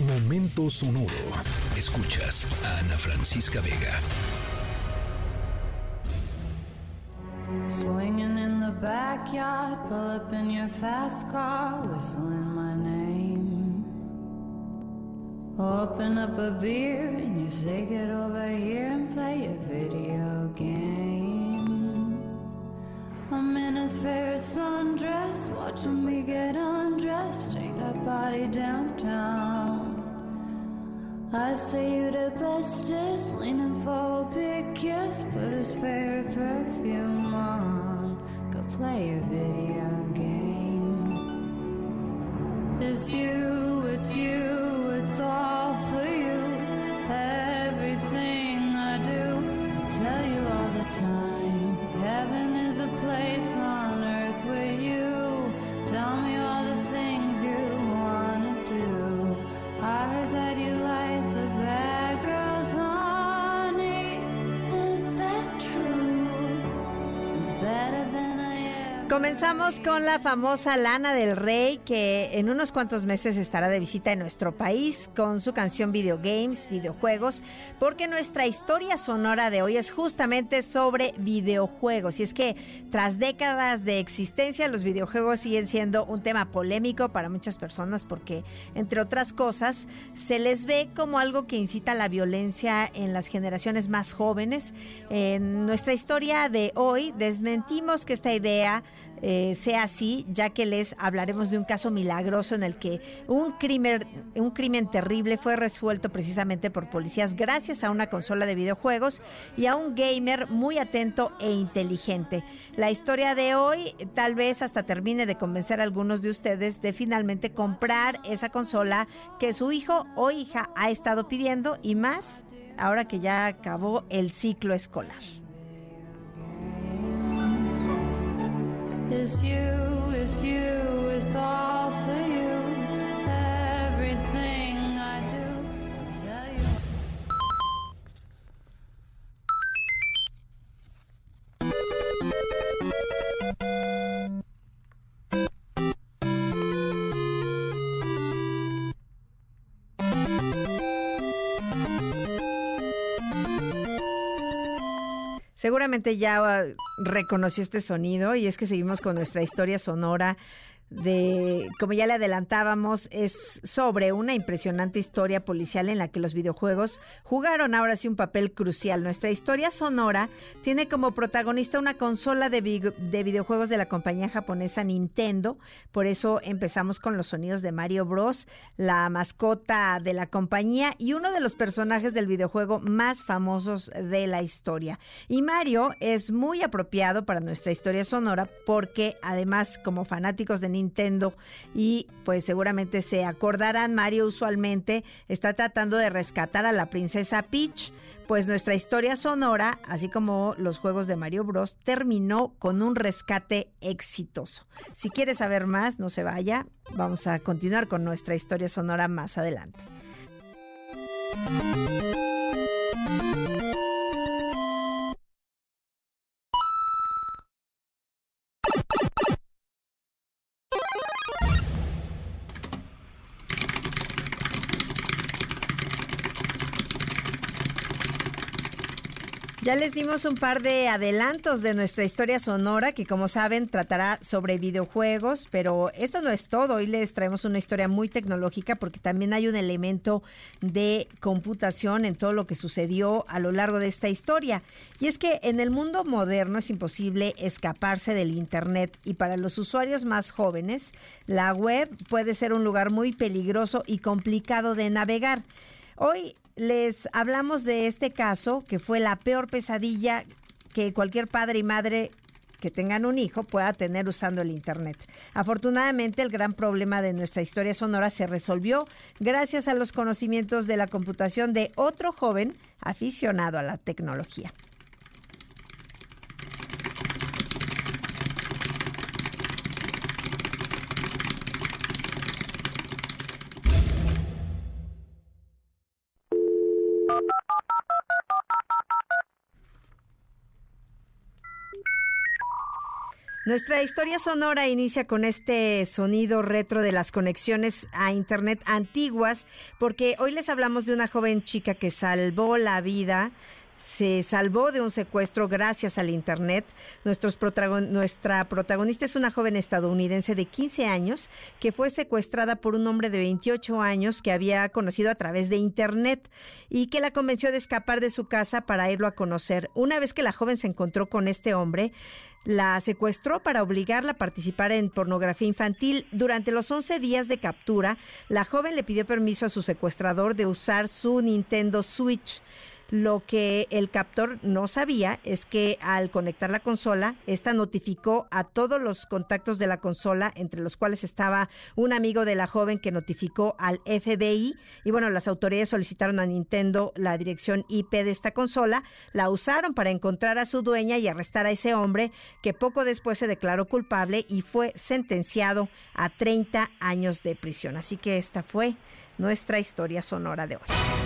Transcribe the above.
Momento sonoro. Escuchas a Ana Francisca Vega. Swinging in the backyard, pull up in your fast car, whistling my name. Open up a beer and you say, Get over here and play a video game. I'm in his favorite sundress, watching me get undressed, take that body downtown. I say you the bestest, leaning for a big kiss, put his favorite perfume on, go play a video game. It's you, Comenzamos con la famosa Lana del Rey, que en unos cuantos meses estará de visita en nuestro país con su canción Video Games, videojuegos, porque nuestra historia sonora de hoy es justamente sobre videojuegos. Y es que tras décadas de existencia, los videojuegos siguen siendo un tema polémico para muchas personas porque, entre otras cosas, se les ve como algo que incita la violencia en las generaciones más jóvenes. En nuestra historia de hoy desmentimos que esta idea eh, sea así, ya que les hablaremos de un caso milagroso en el que un crimen, un crimen terrible fue resuelto precisamente por policías gracias a una consola de videojuegos y a un gamer muy atento e inteligente. La historia de hoy tal vez hasta termine de convencer a algunos de ustedes de finalmente comprar esa consola que su hijo o hija ha estado pidiendo y más ahora que ya acabó el ciclo escolar. It's you, it's you, it's all for you. Everything I do, tell you. Seguramente ya uh, reconoció este sonido y es que seguimos con nuestra historia sonora de, como ya le adelantábamos, es sobre una impresionante historia policial en la que los videojuegos jugaron ahora sí un papel crucial. Nuestra historia sonora tiene como protagonista una consola de, de videojuegos de la compañía japonesa Nintendo, por eso empezamos con los sonidos de Mario Bros, la mascota de la compañía y uno de los personajes del videojuego más famosos de la historia. Y Mario es muy apropiado para nuestra historia sonora porque además como fanáticos de Nintendo y pues seguramente se acordarán, Mario usualmente está tratando de rescatar a la princesa Peach. Pues nuestra historia sonora, así como los juegos de Mario Bros, terminó con un rescate exitoso. Si quieres saber más, no se vaya. Vamos a continuar con nuestra historia sonora más adelante. Ya les dimos un par de adelantos de nuestra historia sonora que como saben tratará sobre videojuegos, pero esto no es todo. Hoy les traemos una historia muy tecnológica porque también hay un elemento de computación en todo lo que sucedió a lo largo de esta historia. Y es que en el mundo moderno es imposible escaparse del Internet y para los usuarios más jóvenes la web puede ser un lugar muy peligroso y complicado de navegar. Hoy les hablamos de este caso que fue la peor pesadilla que cualquier padre y madre que tengan un hijo pueda tener usando el Internet. Afortunadamente, el gran problema de nuestra historia sonora se resolvió gracias a los conocimientos de la computación de otro joven aficionado a la tecnología. Nuestra historia sonora inicia con este sonido retro de las conexiones a Internet antiguas, porque hoy les hablamos de una joven chica que salvó la vida se salvó de un secuestro gracias al Internet. nuestra protagonista es una joven estadounidense de 15 años que fue secuestrada por un hombre de 28 años que había conocido a través de Internet y que la convenció de escapar de su casa para irlo a conocer. Una vez que la joven se encontró con este hombre, la secuestró para obligarla a participar en pornografía infantil. Durante los 11 días de captura, la joven le pidió permiso a su secuestrador de usar su Nintendo Switch. Lo que el captor no sabía es que al conectar la consola, esta notificó a todos los contactos de la consola, entre los cuales estaba un amigo de la joven que notificó al FBI. Y bueno, las autoridades solicitaron a Nintendo la dirección IP de esta consola, la usaron para encontrar a su dueña y arrestar a ese hombre que poco después se declaró culpable y fue sentenciado a 30 años de prisión. Así que esta fue nuestra historia sonora de hoy.